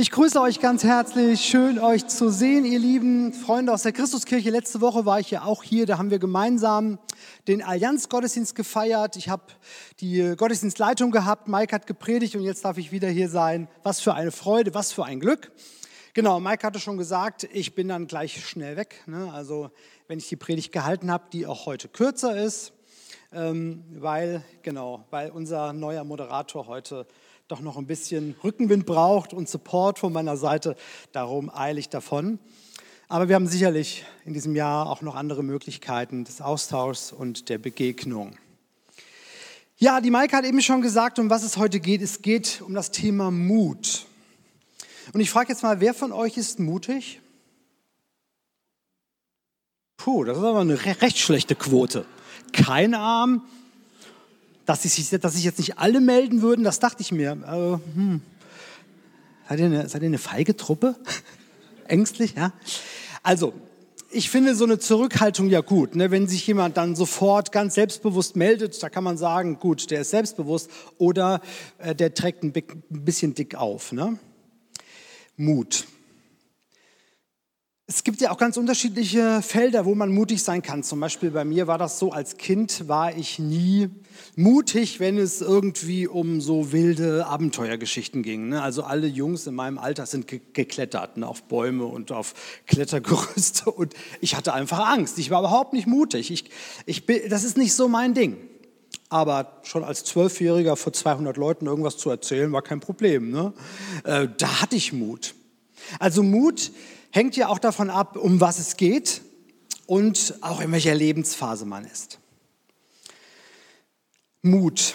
Ich grüße euch ganz herzlich. Schön, euch zu sehen, ihr lieben Freunde aus der Christuskirche. Letzte Woche war ich ja auch hier. Da haben wir gemeinsam den Allianz-Gottesdienst gefeiert. Ich habe die Gottesdienstleitung gehabt. Mike hat gepredigt und jetzt darf ich wieder hier sein. Was für eine Freude, was für ein Glück. Genau, Mike hatte schon gesagt, ich bin dann gleich schnell weg. Ne? Also, wenn ich die Predigt gehalten habe, die auch heute kürzer ist, ähm, weil, genau, weil unser neuer Moderator heute doch noch ein bisschen Rückenwind braucht und Support von meiner Seite. Darum eile ich davon. Aber wir haben sicherlich in diesem Jahr auch noch andere Möglichkeiten des Austauschs und der Begegnung. Ja, die Maike hat eben schon gesagt, um was es heute geht. Es geht um das Thema Mut. Und ich frage jetzt mal, wer von euch ist mutig? Puh, das ist aber eine recht schlechte Quote. Kein Arm, dass sich, dass sich jetzt nicht alle melden würden, das dachte ich mir. Aber, hm. seid, ihr eine, seid ihr eine feige Truppe? Ängstlich, ja? Also, ich finde so eine Zurückhaltung ja gut. Ne? Wenn sich jemand dann sofort ganz selbstbewusst meldet, da kann man sagen, gut, der ist selbstbewusst oder äh, der trägt ein, ein bisschen dick auf. Ne? Mut. Es gibt ja auch ganz unterschiedliche Felder, wo man mutig sein kann. Zum Beispiel bei mir war das so, als Kind war ich nie mutig, wenn es irgendwie um so wilde Abenteuergeschichten ging. Ne? Also alle Jungs in meinem Alter sind geklettert ne? auf Bäume und auf Klettergerüste und ich hatte einfach Angst. Ich war überhaupt nicht mutig. Ich, ich bin, das ist nicht so mein Ding. Aber schon als Zwölfjähriger vor 200 Leuten irgendwas zu erzählen, war kein Problem. Ne? Äh, da hatte ich Mut. Also Mut hängt ja auch davon ab, um was es geht und auch in welcher Lebensphase man ist. Mut.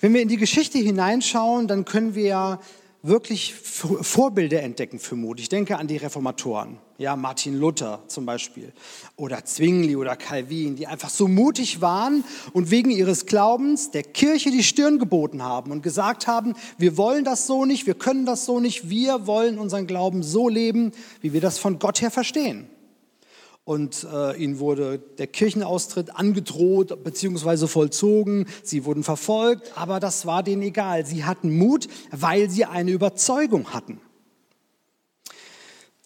Wenn wir in die Geschichte hineinschauen, dann können wir wirklich Vorbilder entdecken für Mut. Ich denke an die Reformatoren, ja, Martin Luther zum Beispiel oder Zwingli oder Calvin, die einfach so mutig waren und wegen ihres Glaubens der Kirche die Stirn geboten haben und gesagt haben, wir wollen das so nicht, wir können das so nicht, wir wollen unseren Glauben so leben, wie wir das von Gott her verstehen und äh, ihnen wurde der Kirchenaustritt angedroht bzw. vollzogen. Sie wurden verfolgt, aber das war denen egal. Sie hatten Mut, weil sie eine Überzeugung hatten.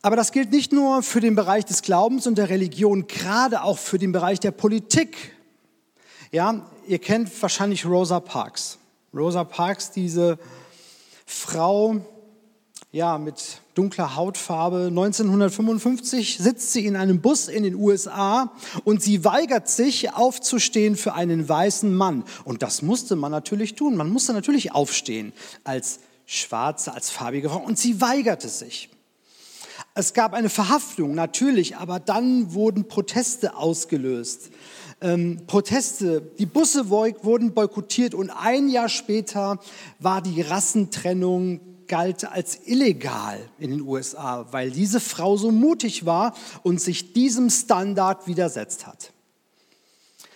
Aber das gilt nicht nur für den Bereich des Glaubens und der Religion, gerade auch für den Bereich der Politik. Ja, ihr kennt wahrscheinlich Rosa Parks. Rosa Parks, diese Frau, ja, mit dunkler Hautfarbe. 1955 sitzt sie in einem Bus in den USA und sie weigert sich aufzustehen für einen weißen Mann. Und das musste man natürlich tun. Man musste natürlich aufstehen als schwarze, als farbige Frau. Und sie weigerte sich. Es gab eine Verhaftung, natürlich, aber dann wurden Proteste ausgelöst. Ähm, Proteste, die Busse wurden boykottiert und ein Jahr später war die Rassentrennung galt als illegal in den USA, weil diese Frau so mutig war und sich diesem Standard widersetzt hat.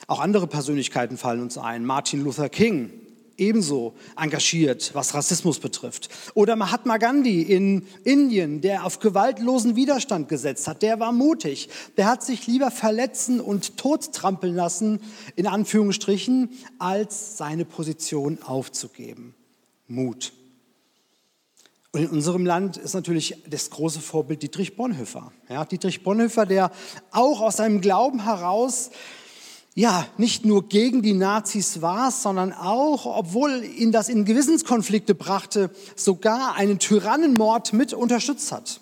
Auch andere Persönlichkeiten fallen uns ein. Martin Luther King, ebenso engagiert, was Rassismus betrifft. Oder Mahatma Gandhi in Indien, der auf gewaltlosen Widerstand gesetzt hat, der war mutig. Der hat sich lieber verletzen und tottrampeln lassen, in Anführungsstrichen, als seine Position aufzugeben. Mut. Und in unserem Land ist natürlich das große Vorbild Dietrich Bonhoeffer. Ja, Dietrich Bonhoeffer, der auch aus seinem Glauben heraus ja, nicht nur gegen die Nazis war, sondern auch, obwohl ihn das in Gewissenskonflikte brachte, sogar einen Tyrannenmord mit unterstützt hat.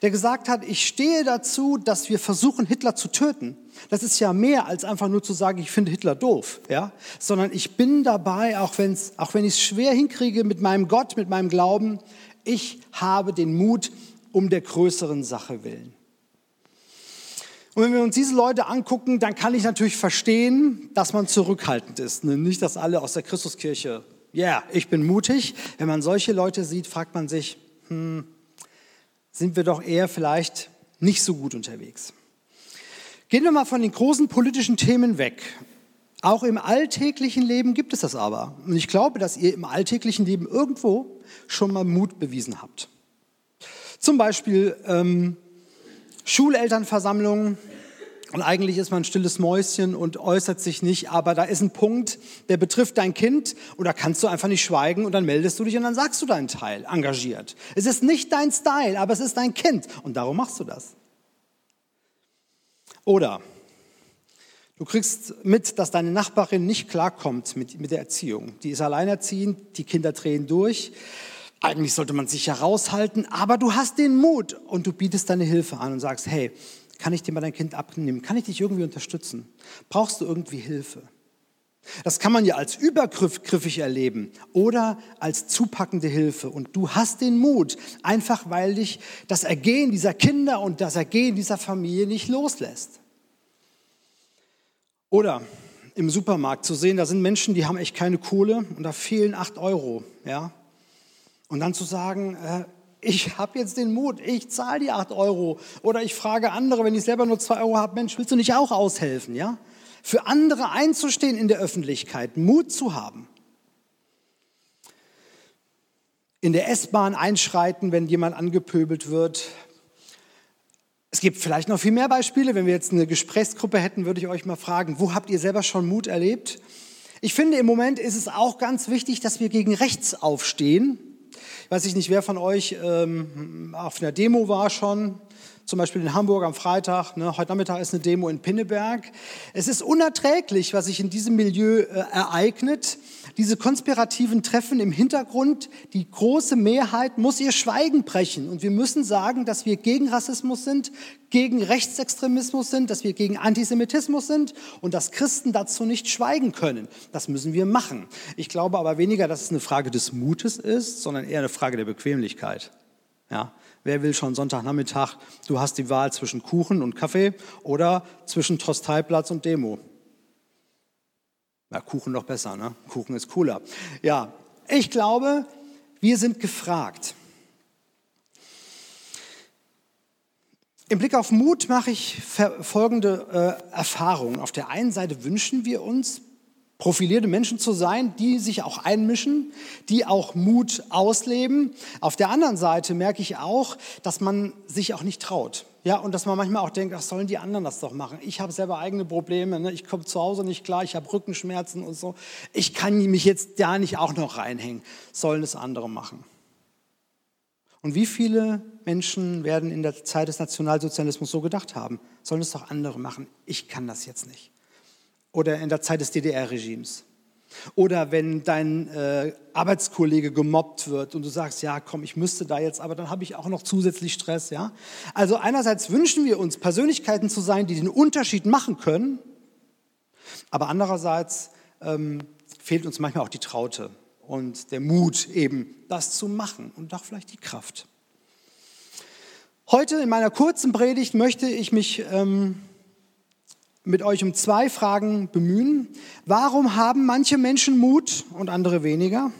Der gesagt hat, ich stehe dazu, dass wir versuchen, Hitler zu töten. Das ist ja mehr als einfach nur zu sagen, ich finde Hitler doof, ja, sondern ich bin dabei, auch, wenn's, auch wenn ich es schwer hinkriege mit meinem Gott, mit meinem Glauben, ich habe den Mut um der größeren Sache willen. Und wenn wir uns diese Leute angucken, dann kann ich natürlich verstehen, dass man zurückhaltend ist. Ne? Nicht, dass alle aus der Christuskirche, ja, yeah, ich bin mutig. Wenn man solche Leute sieht, fragt man sich, hm, sind wir doch eher vielleicht nicht so gut unterwegs. Gehen wir mal von den großen politischen Themen weg. Auch im alltäglichen Leben gibt es das aber. Und ich glaube, dass ihr im alltäglichen Leben irgendwo schon mal Mut bewiesen habt. Zum Beispiel ähm, Schulelternversammlungen Und eigentlich ist man ein stilles Mäuschen und äußert sich nicht, aber da ist ein Punkt, der betrifft dein Kind und da kannst du einfach nicht schweigen und dann meldest du dich und dann sagst du deinen Teil, engagiert. Es ist nicht dein Style, aber es ist dein Kind und darum machst du das. Oder du kriegst mit, dass deine Nachbarin nicht klarkommt mit, mit der Erziehung. Die ist alleinerziehend, die Kinder drehen durch. Eigentlich sollte man sich heraushalten, aber du hast den Mut und du bietest deine Hilfe an und sagst, hey, kann ich dir mal dein Kind abnehmen? Kann ich dich irgendwie unterstützen? Brauchst du irgendwie Hilfe? Das kann man ja als übergriffig erleben oder als zupackende Hilfe. Und du hast den Mut, einfach weil dich das Ergehen dieser Kinder und das Ergehen dieser Familie nicht loslässt. Oder im Supermarkt zu sehen, da sind Menschen, die haben echt keine Kohle und da fehlen acht Euro. Ja? Und dann zu sagen, äh, ich habe jetzt den Mut, ich zahle die 8 Euro. Oder ich frage andere, wenn ich selber nur 2 Euro habe, Mensch, willst du nicht auch aushelfen? Ja? Für andere einzustehen in der Öffentlichkeit, Mut zu haben. In der S-Bahn einschreiten, wenn jemand angepöbelt wird. Es gibt vielleicht noch viel mehr Beispiele. Wenn wir jetzt eine Gesprächsgruppe hätten, würde ich euch mal fragen, wo habt ihr selber schon Mut erlebt? Ich finde, im Moment ist es auch ganz wichtig, dass wir gegen rechts aufstehen Weiß ich nicht, wer von euch ähm, auf einer Demo war schon, zum Beispiel in Hamburg am Freitag. Ne? Heute Nachmittag ist eine Demo in Pinneberg. Es ist unerträglich, was sich in diesem Milieu äh, ereignet. Diese konspirativen Treffen im Hintergrund, die große Mehrheit muss ihr Schweigen brechen. Und wir müssen sagen, dass wir gegen Rassismus sind, gegen Rechtsextremismus sind, dass wir gegen Antisemitismus sind und dass Christen dazu nicht schweigen können. Das müssen wir machen. Ich glaube aber weniger, dass es eine Frage des Mutes ist, sondern eher eine Frage der Bequemlichkeit. Ja, Wer will schon Sonntagnachmittag? Du hast die Wahl zwischen Kuchen und Kaffee oder zwischen Tosteiplatz und Demo. Ja, Kuchen noch besser, ne? Kuchen ist cooler. Ja, ich glaube, wir sind gefragt. Im Blick auf Mut mache ich folgende äh, Erfahrung. Auf der einen Seite wünschen wir uns, profilierte Menschen zu sein, die sich auch einmischen, die auch Mut ausleben. Auf der anderen Seite merke ich auch, dass man sich auch nicht traut. Ja, und dass man manchmal auch denkt, ach, sollen die anderen das doch machen? Ich habe selber eigene Probleme, ne? ich komme zu Hause nicht klar, ich habe Rückenschmerzen und so. Ich kann mich jetzt da nicht auch noch reinhängen. Sollen es andere machen? Und wie viele Menschen werden in der Zeit des Nationalsozialismus so gedacht haben? Sollen es doch andere machen? Ich kann das jetzt nicht oder in der Zeit des DDR-Regimes. Oder wenn dein äh, Arbeitskollege gemobbt wird und du sagst, ja, komm, ich müsste da jetzt, aber dann habe ich auch noch zusätzlich Stress, ja? Also einerseits wünschen wir uns Persönlichkeiten zu sein, die den Unterschied machen können, aber andererseits ähm, fehlt uns manchmal auch die Traute und der Mut eben, das zu machen und auch vielleicht die Kraft. Heute in meiner kurzen Predigt möchte ich mich ähm, mit euch um zwei Fragen bemühen. Warum haben manche Menschen Mut und andere weniger?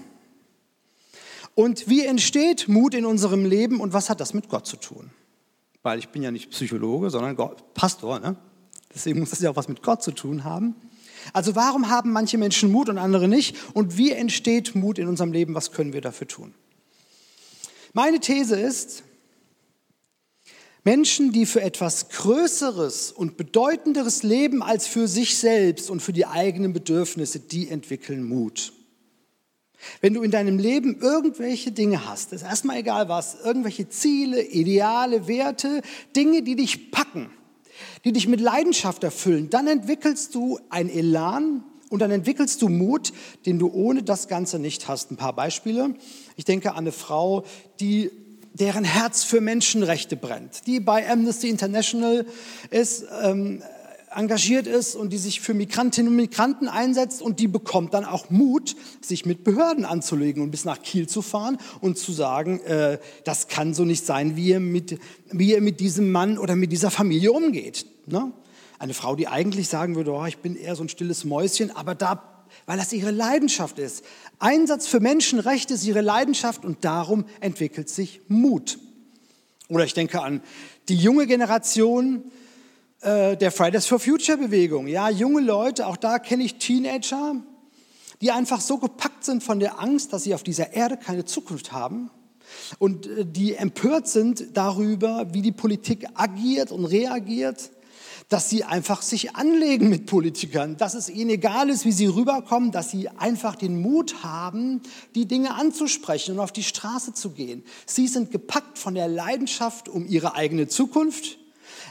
Und wie entsteht Mut in unserem Leben und was hat das mit Gott zu tun? Weil ich bin ja nicht Psychologe, sondern Gott, Pastor. Ne? Deswegen muss das ja auch was mit Gott zu tun haben. Also warum haben manche Menschen Mut und andere nicht? Und wie entsteht Mut in unserem Leben? Was können wir dafür tun? Meine These ist, Menschen, die für etwas Größeres und Bedeutenderes leben als für sich selbst und für die eigenen Bedürfnisse, die entwickeln Mut. Wenn du in deinem Leben irgendwelche Dinge hast, ist erstmal egal was, irgendwelche Ziele, Ideale, Werte, Dinge, die dich packen, die dich mit Leidenschaft erfüllen, dann entwickelst du ein Elan und dann entwickelst du Mut, den du ohne das Ganze nicht hast. Ein paar Beispiele. Ich denke an eine Frau, die deren Herz für Menschenrechte brennt, die bei Amnesty International ist, ähm, engagiert ist und die sich für Migrantinnen und Migranten einsetzt und die bekommt dann auch Mut, sich mit Behörden anzulegen und bis nach Kiel zu fahren und zu sagen, äh, das kann so nicht sein, wie ihr, mit, wie ihr mit diesem Mann oder mit dieser Familie umgeht. Ne? Eine Frau, die eigentlich sagen würde, oh, ich bin eher so ein stilles Mäuschen, aber da weil das ihre Leidenschaft ist. Einsatz für Menschenrechte ist ihre Leidenschaft und darum entwickelt sich Mut. Oder ich denke an die junge Generation äh, der Fridays for Future Bewegung. Ja, junge Leute, auch da kenne ich Teenager, die einfach so gepackt sind von der Angst, dass sie auf dieser Erde keine Zukunft haben und äh, die empört sind darüber, wie die Politik agiert und reagiert dass sie einfach sich anlegen mit Politikern, dass es ihnen egal ist, wie sie rüberkommen, dass sie einfach den Mut haben, die Dinge anzusprechen und auf die Straße zu gehen. Sie sind gepackt von der Leidenschaft um ihre eigene Zukunft,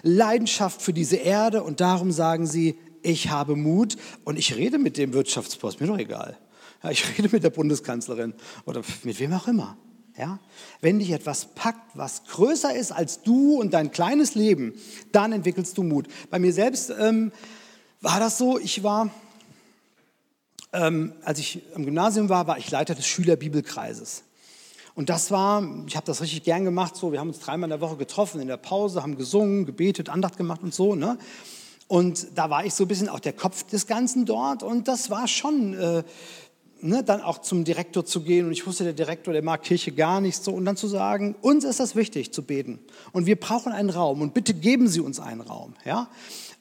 Leidenschaft für diese Erde und darum sagen sie, ich habe Mut und ich rede mit dem Wirtschaftsboss, mir doch egal. Ja, ich rede mit der Bundeskanzlerin oder mit wem auch immer. Ja? Wenn dich etwas packt, was größer ist als du und dein kleines Leben, dann entwickelst du Mut. Bei mir selbst ähm, war das so, ich war, ähm, als ich am Gymnasium war, war ich Leiter des Schülerbibelkreises. Und das war, ich habe das richtig gern gemacht, so, wir haben uns dreimal in der Woche getroffen, in der Pause, haben gesungen, gebetet, Andacht gemacht und so. Ne? Und da war ich so ein bisschen auch der Kopf des Ganzen dort und das war schon... Äh, ne, dann auch zum Direktor zu gehen und ich wusste, der Direktor, der mag Kirche gar nicht so und dann zu sagen, uns ist das wichtig zu beten und wir brauchen einen Raum und bitte geben Sie uns einen Raum. Ja?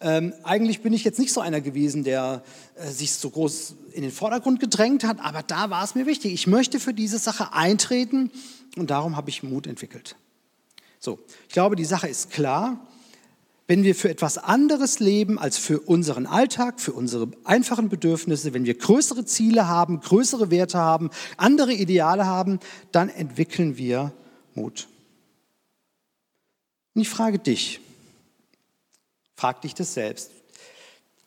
Ähm, eigentlich bin ich jetzt nicht so einer gewesen, der äh, sich so groß in den Vordergrund gedrängt hat, aber da war es mir wichtig. Ich möchte für diese Sache eintreten und darum habe ich Mut entwickelt. So, ich glaube, die Sache ist klar wenn wir für etwas anderes leben als für unseren Alltag, für unsere einfachen Bedürfnisse, wenn wir größere Ziele haben, größere Werte haben, andere Ideale haben, dann entwickeln wir Mut. Und ich frage dich, frag dich das selbst.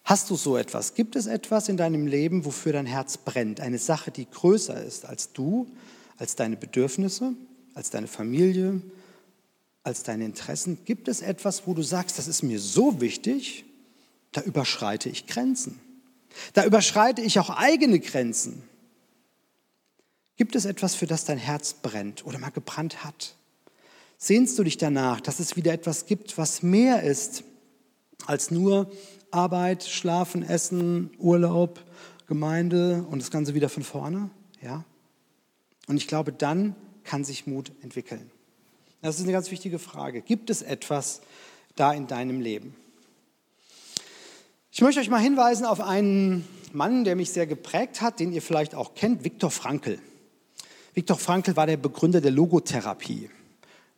Hast du so etwas? Gibt es etwas in deinem Leben, wofür dein Herz brennt? Eine Sache, die größer ist als du, als deine Bedürfnisse, als deine Familie, als deine Interessen? Gibt es etwas, wo du sagst, das ist mir so wichtig, da überschreite ich Grenzen? Da überschreite ich auch eigene Grenzen. Gibt es etwas, für das dein Herz brennt oder mal gebrannt hat? Sehnst du dich danach, dass es wieder etwas gibt, was mehr ist als nur Arbeit, Schlafen, Essen, Urlaub, Gemeinde und das Ganze wieder von vorne? Ja? Und ich glaube, dann kann sich Mut entwickeln. Das ist eine ganz wichtige Frage. Gibt es etwas da in deinem Leben? Ich möchte euch mal hinweisen auf einen Mann, der mich sehr geprägt hat, den ihr vielleicht auch kennt, Viktor Frankl. Viktor Frankl war der Begründer der Logotherapie.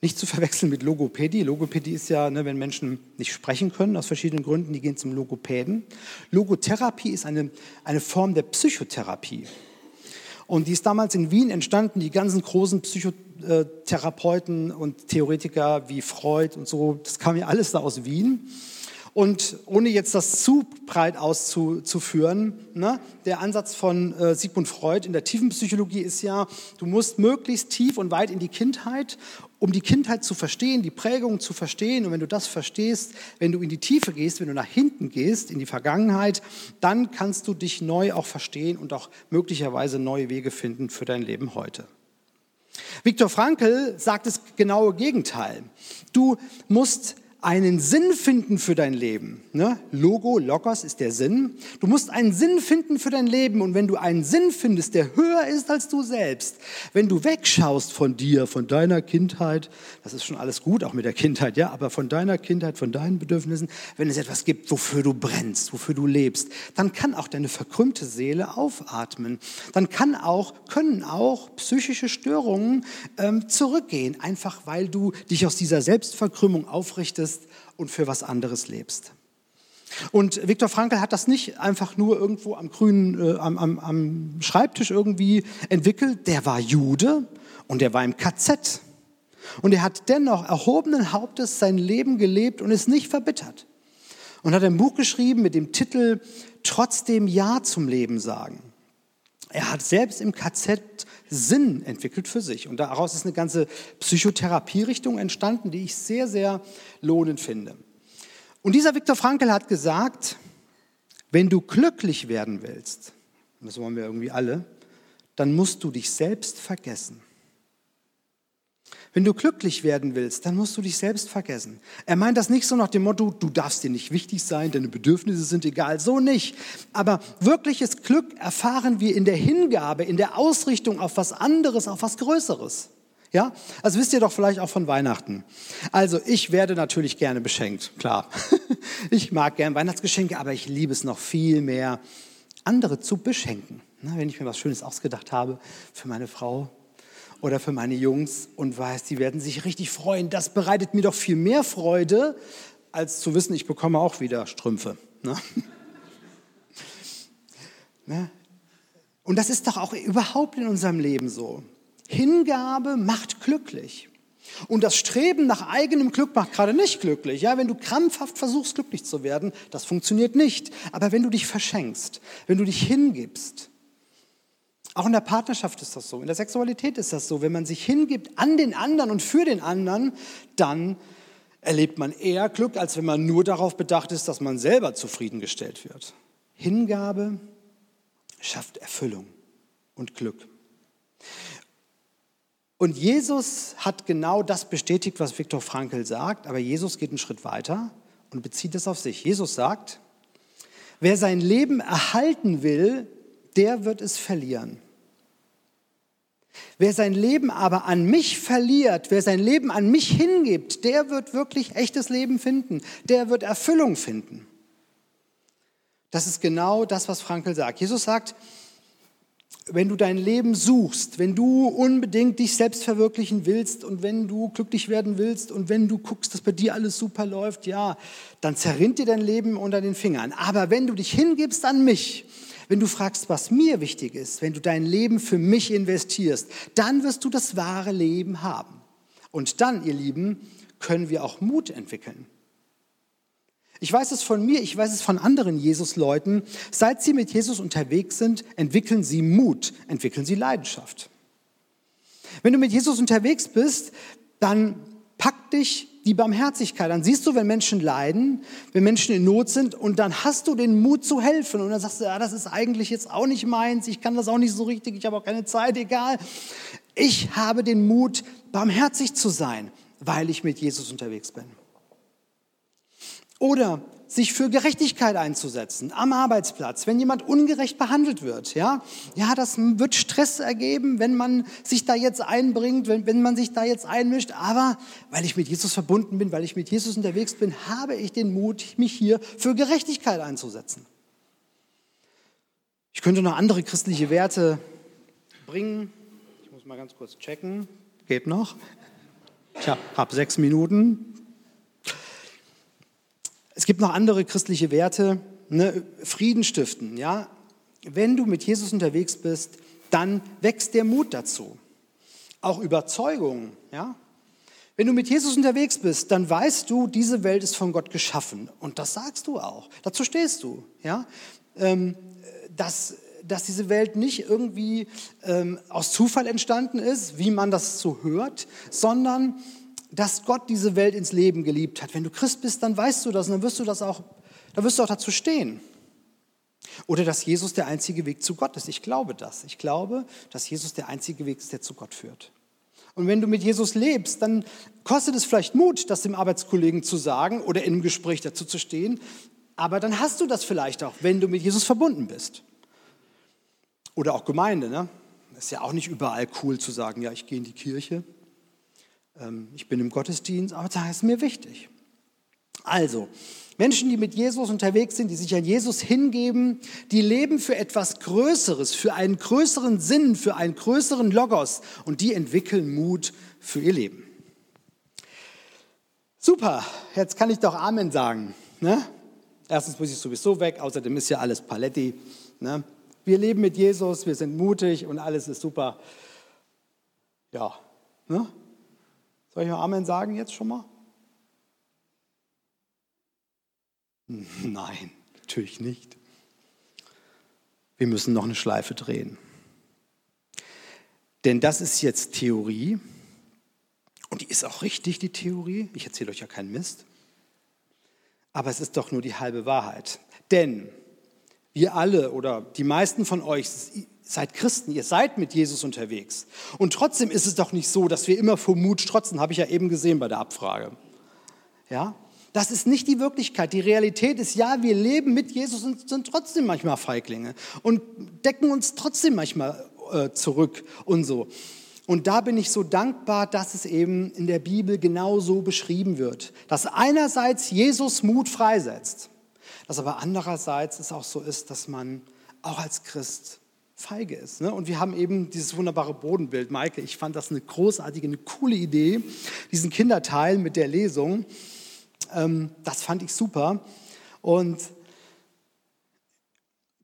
Nicht zu verwechseln mit Logopädie. Logopädie ist ja, ne, wenn Menschen nicht sprechen können, aus verschiedenen Gründen, die gehen zum Logopäden. Logotherapie ist eine, eine Form der Psychotherapie. Und die ist damals in Wien entstanden. Die ganzen großen Psychotherapeuten und Theoretiker wie Freud und so, das kam ja alles da aus Wien. Und ohne jetzt das zu breit auszuführen, ne, der Ansatz von äh, Sigmund Freud in der tiefen Psychologie ist ja, du musst möglichst tief und weit in die Kindheit, um die Kindheit zu verstehen, die Prägung zu verstehen. Und wenn du das verstehst, wenn du in die Tiefe gehst, wenn du nach hinten gehst, in die Vergangenheit, dann kannst du dich neu auch verstehen und auch möglicherweise neue Wege finden für dein Leben heute. Viktor Frankl sagt das genaue Gegenteil. Du musst einen Sinn finden für dein Leben. Ne? Logo, Logos ist der Sinn. Du musst einen Sinn finden für dein Leben. Und wenn du einen Sinn findest, der höher ist als du selbst, wenn du wegschaust von dir, von deiner Kindheit, das ist schon alles gut, auch mit der Kindheit, ja, aber von deiner Kindheit, von deinen Bedürfnissen, wenn es etwas gibt, wofür du brennst, wofür du lebst, dann kann auch deine verkrümmte Seele aufatmen. Dann kann auch, können auch psychische Störungen ähm, zurückgehen, einfach weil du dich aus dieser Selbstverkrümmung aufrichtest bist und für was anderes lebst. Und Viktor Frankl hat das nicht einfach nur irgendwo am grünen, äh, am, am, am Schreibtisch irgendwie entwickelt. Der war Jude und der war im KZ. Und er hat dennoch erhobenen Hauptes sein Leben gelebt und ist nicht verbittert. Und hat ein Buch geschrieben mit dem Titel Trotzdem Ja zum Leben sagen. Er hat selbst im KZ Sinn entwickelt für sich. Und daraus ist eine ganze Psychotherapierichtung entstanden, die ich sehr, sehr lohnend finde. Und dieser Viktor Frankl hat gesagt, wenn du glücklich werden willst, und das wollen wir irgendwie alle, dann musst du dich selbst vergessen. Wenn du glücklich werden willst, dann musst du dich selbst vergessen. Er meint das nicht so nach dem Motto, du darfst dir nicht wichtig sein, deine Bedürfnisse sind egal, so nicht. Aber wirkliches Glück erfahren wir in der Hingabe, in der Ausrichtung auf was anderes, auf was Größeres. Ja, also wisst ihr doch vielleicht auch von Weihnachten. Also ich werde natürlich gerne beschenkt, klar. Ich mag gern Weihnachtsgeschenke, aber ich liebe es noch viel mehr, andere zu beschenken. Wenn ich mir was Schönes ausgedacht habe für meine Frau, oder für meine Jungs und weiß, die werden sich richtig freuen. Das bereitet mir doch viel mehr Freude, als zu wissen, ich bekomme auch wieder Strümpfe. Ne? ne? Und das ist doch auch überhaupt in unserem Leben so. Hingabe macht glücklich. Und das Streben nach eigenem Glück macht gerade nicht glücklich. Ja, wenn du krampfhaft versuchst, glücklich zu werden, das funktioniert nicht. Aber wenn du dich verschenkst, wenn du dich hingibst, auch in der Partnerschaft ist das so, in der Sexualität ist das so, wenn man sich hingibt an den anderen und für den anderen, dann erlebt man eher Glück, als wenn man nur darauf bedacht ist, dass man selber zufriedengestellt wird. Hingabe schafft Erfüllung und Glück. Und Jesus hat genau das bestätigt, was Viktor Frankl sagt, aber Jesus geht einen Schritt weiter und bezieht es auf sich. Jesus sagt, wer sein Leben erhalten will, der wird es verlieren. Wer sein Leben aber an mich verliert, wer sein Leben an mich hingibt, der wird wirklich echtes Leben finden, der wird Erfüllung finden. Das ist genau das, was Frankl sagt. Jesus sagt, wenn du dein Leben suchst, wenn du unbedingt dich selbst verwirklichen willst und wenn du glücklich werden willst und wenn du guckst, dass bei dir alles super läuft, ja, dann zerrinnt dir dein Leben unter den Fingern. Aber wenn du dich hingibst an mich, wenn du fragst, was mir wichtig ist, wenn du dein Leben für mich investierst, dann wirst du das wahre Leben haben. Und dann, ihr Lieben, können wir auch Mut entwickeln. Ich weiß es von mir, ich weiß es von anderen Jesus-Leuten. Seit sie mit Jesus unterwegs sind, entwickeln sie Mut, entwickeln sie Leidenschaft. Wenn du mit Jesus unterwegs bist, dann packt dich die Barmherzigkeit. Dann siehst du, wenn Menschen leiden, wenn Menschen in Not sind und dann hast du den Mut zu helfen. Und dann sagst du, ja, das ist eigentlich jetzt auch nicht meins, ich kann das auch nicht so richtig, ich habe auch keine Zeit, egal. Ich habe den Mut, barmherzig zu sein, weil ich mit Jesus unterwegs bin. Oder sich für Gerechtigkeit einzusetzen am Arbeitsplatz, wenn jemand ungerecht behandelt wird. Ja, ja das wird Stress ergeben, wenn man sich da jetzt einbringt, wenn, wenn man sich da jetzt einmischt. Aber weil ich mit Jesus verbunden bin, weil ich mit Jesus unterwegs bin, habe ich den Mut, mich hier für Gerechtigkeit einzusetzen. Ich könnte noch andere christliche Werte bringen. Ich muss mal ganz kurz checken. Geht noch? Ich habe sechs Minuten. Es gibt noch andere christliche Werte, ne? Frieden stiften. Ja? Wenn du mit Jesus unterwegs bist, dann wächst der Mut dazu. Auch Überzeugung. Ja? Wenn du mit Jesus unterwegs bist, dann weißt du, diese Welt ist von Gott geschaffen. Und das sagst du auch. Dazu stehst du. Ja? Ähm, dass, dass diese Welt nicht irgendwie ähm, aus Zufall entstanden ist, wie man das so hört, sondern dass Gott diese Welt ins Leben geliebt hat. Wenn du Christ bist, dann weißt du das und dann wirst du das auch, dann wirst du auch dazu stehen. Oder dass Jesus der einzige Weg zu Gott ist. Ich glaube das. Ich glaube, dass Jesus der einzige Weg ist, der zu Gott führt. Und wenn du mit Jesus lebst, dann kostet es vielleicht Mut, das dem Arbeitskollegen zu sagen oder in einem Gespräch dazu zu stehen. Aber dann hast du das vielleicht auch, wenn du mit Jesus verbunden bist. Oder auch Gemeinde. Ne? Ist ja auch nicht überall cool zu sagen, ja, ich gehe in die Kirche. Ähm, ich bin im Gottesdienst, aber das ist mir wichtig. Also, Menschen, die mit Jesus unterwegs sind, die sich an Jesus hingeben, die leben für etwas Größeres, für einen größeren Sinn, für einen größeren Logos und die entwickeln Mut für ihr Leben. Super, jetzt kann ich doch Amen sagen. Ne? Erstens muss ich sowieso weg, außerdem ist ja alles Paletti. Ne? Wir leben mit Jesus, wir sind mutig und alles ist super. Ja, ne? Soll ich noch Amen sagen jetzt schon mal? Nein, natürlich nicht. Wir müssen noch eine Schleife drehen. Denn das ist jetzt Theorie. Und die ist auch richtig, die Theorie. Ich erzähle euch ja keinen Mist. Aber es ist doch nur die halbe Wahrheit. Denn wir alle oder die meisten von euch seid Christen, ihr seid mit Jesus unterwegs. Und trotzdem ist es doch nicht so, dass wir immer vor Mut strotzen, habe ich ja eben gesehen bei der Abfrage. Ja? Das ist nicht die Wirklichkeit. Die Realität ist, ja, wir leben mit Jesus und sind trotzdem manchmal Feiglinge und decken uns trotzdem manchmal äh, zurück und so. Und da bin ich so dankbar, dass es eben in der Bibel genau so beschrieben wird, dass einerseits Jesus Mut freisetzt, dass aber andererseits es auch so ist, dass man auch als Christ feige ist. Ne? Und wir haben eben dieses wunderbare Bodenbild. Maike, ich fand das eine großartige, eine coole Idee, diesen Kinderteil mit der Lesung. Ähm, das fand ich super. Und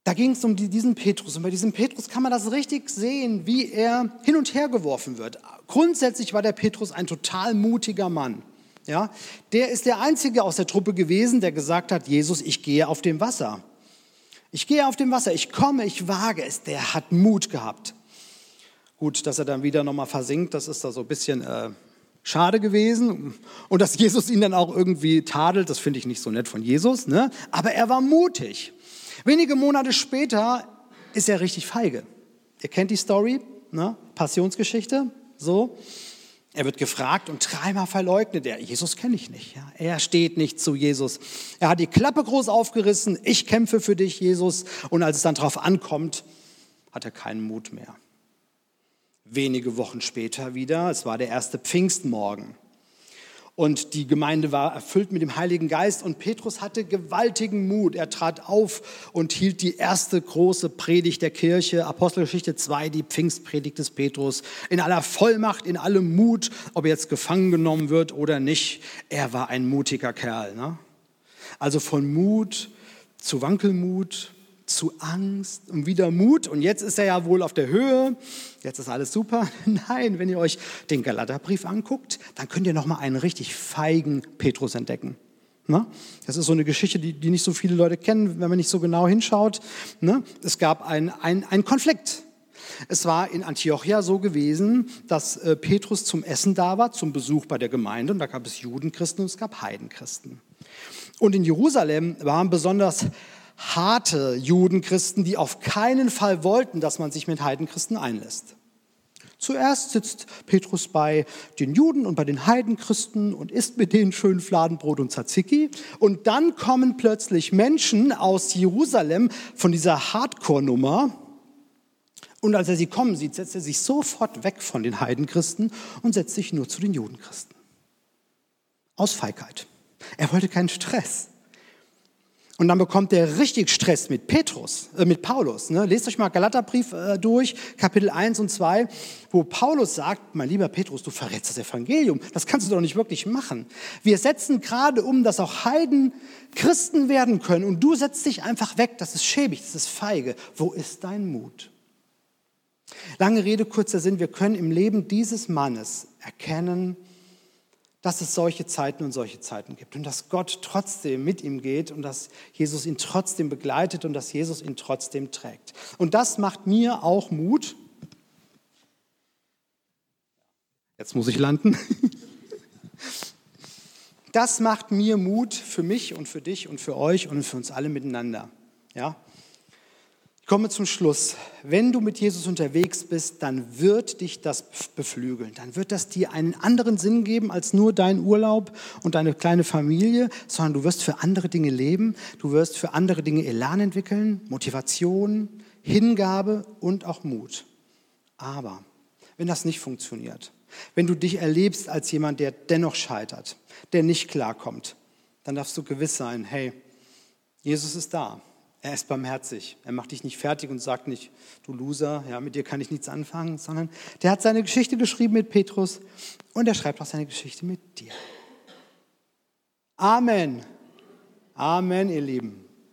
da ging es um diesen Petrus. Und bei diesem Petrus kann man das richtig sehen, wie er hin und her geworfen wird. Grundsätzlich war der Petrus ein total mutiger Mann. Ja, der ist der Einzige aus der Truppe gewesen, der gesagt hat, Jesus, ich gehe auf dem Wasser. Ich gehe auf dem Wasser, ich komme, ich wage es. Der hat Mut gehabt. Gut, dass er dann wieder nochmal versinkt, das ist da so ein bisschen äh, schade gewesen. Und dass Jesus ihn dann auch irgendwie tadelt, das finde ich nicht so nett von Jesus. Ne? Aber er war mutig. Wenige Monate später ist er richtig feige. Ihr kennt die Story, ne? Passionsgeschichte, so. Er wird gefragt und dreimal verleugnet er. Jesus kenne ich nicht. Ja. Er steht nicht zu Jesus. Er hat die Klappe groß aufgerissen. Ich kämpfe für dich, Jesus. Und als es dann darauf ankommt, hat er keinen Mut mehr. Wenige Wochen später wieder, es war der erste Pfingstmorgen. Und die Gemeinde war erfüllt mit dem Heiligen Geist und Petrus hatte gewaltigen Mut. Er trat auf und hielt die erste große Predigt der Kirche, Apostelgeschichte 2, die Pfingstpredigt des Petrus, in aller Vollmacht, in allem Mut, ob er jetzt gefangen genommen wird oder nicht. Er war ein mutiger Kerl. Ne? Also von Mut zu Wankelmut, zu Angst und wieder Mut. Und jetzt ist er ja wohl auf der Höhe. Jetzt ist alles super. Nein, wenn ihr euch den Galaterbrief anguckt, dann könnt ihr noch mal einen richtig feigen Petrus entdecken. Ne? Das ist so eine Geschichte, die, die nicht so viele Leute kennen, wenn man nicht so genau hinschaut. Ne? Es gab einen ein Konflikt. Es war in Antiochia so gewesen, dass äh, Petrus zum Essen da war, zum Besuch bei der Gemeinde. Und da gab es Judenchristen und es gab Heidenchristen. Und in Jerusalem waren besonders harte Judenchristen, die auf keinen Fall wollten, dass man sich mit Heidenchristen einlässt. Zuerst sitzt Petrus bei den Juden und bei den Heidenchristen und isst mit denen schön Fladenbrot und Tzatziki. Und dann kommen plötzlich Menschen aus Jerusalem von dieser Hardcore-Nummer. Und als er sie kommen sieht, setzt er sich sofort weg von den Heidenchristen und setzt sich nur zu den Judenchristen. Aus Feigheit. Er wollte keinen Stress. Und dann bekommt er richtig Stress mit Petrus, äh, mit Paulus. Ne? Lest euch mal Galaterbrief äh, durch, Kapitel 1 und 2, wo Paulus sagt, mein lieber Petrus, du verrätst das Evangelium. Das kannst du doch nicht wirklich machen. Wir setzen gerade um, dass auch Heiden Christen werden können. Und du setzt dich einfach weg. Das ist schäbig, das ist feige. Wo ist dein Mut? Lange Rede, kurzer Sinn. Wir können im Leben dieses Mannes erkennen, dass es solche Zeiten und solche Zeiten gibt und dass Gott trotzdem mit ihm geht und dass Jesus ihn trotzdem begleitet und dass Jesus ihn trotzdem trägt. Und das macht mir auch Mut. Jetzt muss ich landen. Das macht mir Mut für mich und für dich und für euch und für uns alle miteinander. Ja? Komme zum Schluss. Wenn du mit Jesus unterwegs bist, dann wird dich das beflügeln. Dann wird das dir einen anderen Sinn geben als nur dein Urlaub und deine kleine Familie, sondern du wirst für andere Dinge leben. Du wirst für andere Dinge Elan entwickeln, Motivation, Hingabe und auch Mut. Aber wenn das nicht funktioniert, wenn du dich erlebst als jemand, der dennoch scheitert, der nicht klarkommt, dann darfst du gewiss sein, hey, Jesus ist da. Er ist barmherzig. Er macht dich nicht fertig und sagt nicht, du Loser, ja, mit dir kann ich nichts anfangen, sondern der hat seine Geschichte geschrieben mit Petrus und er schreibt auch seine Geschichte mit dir. Amen. Amen, ihr Lieben.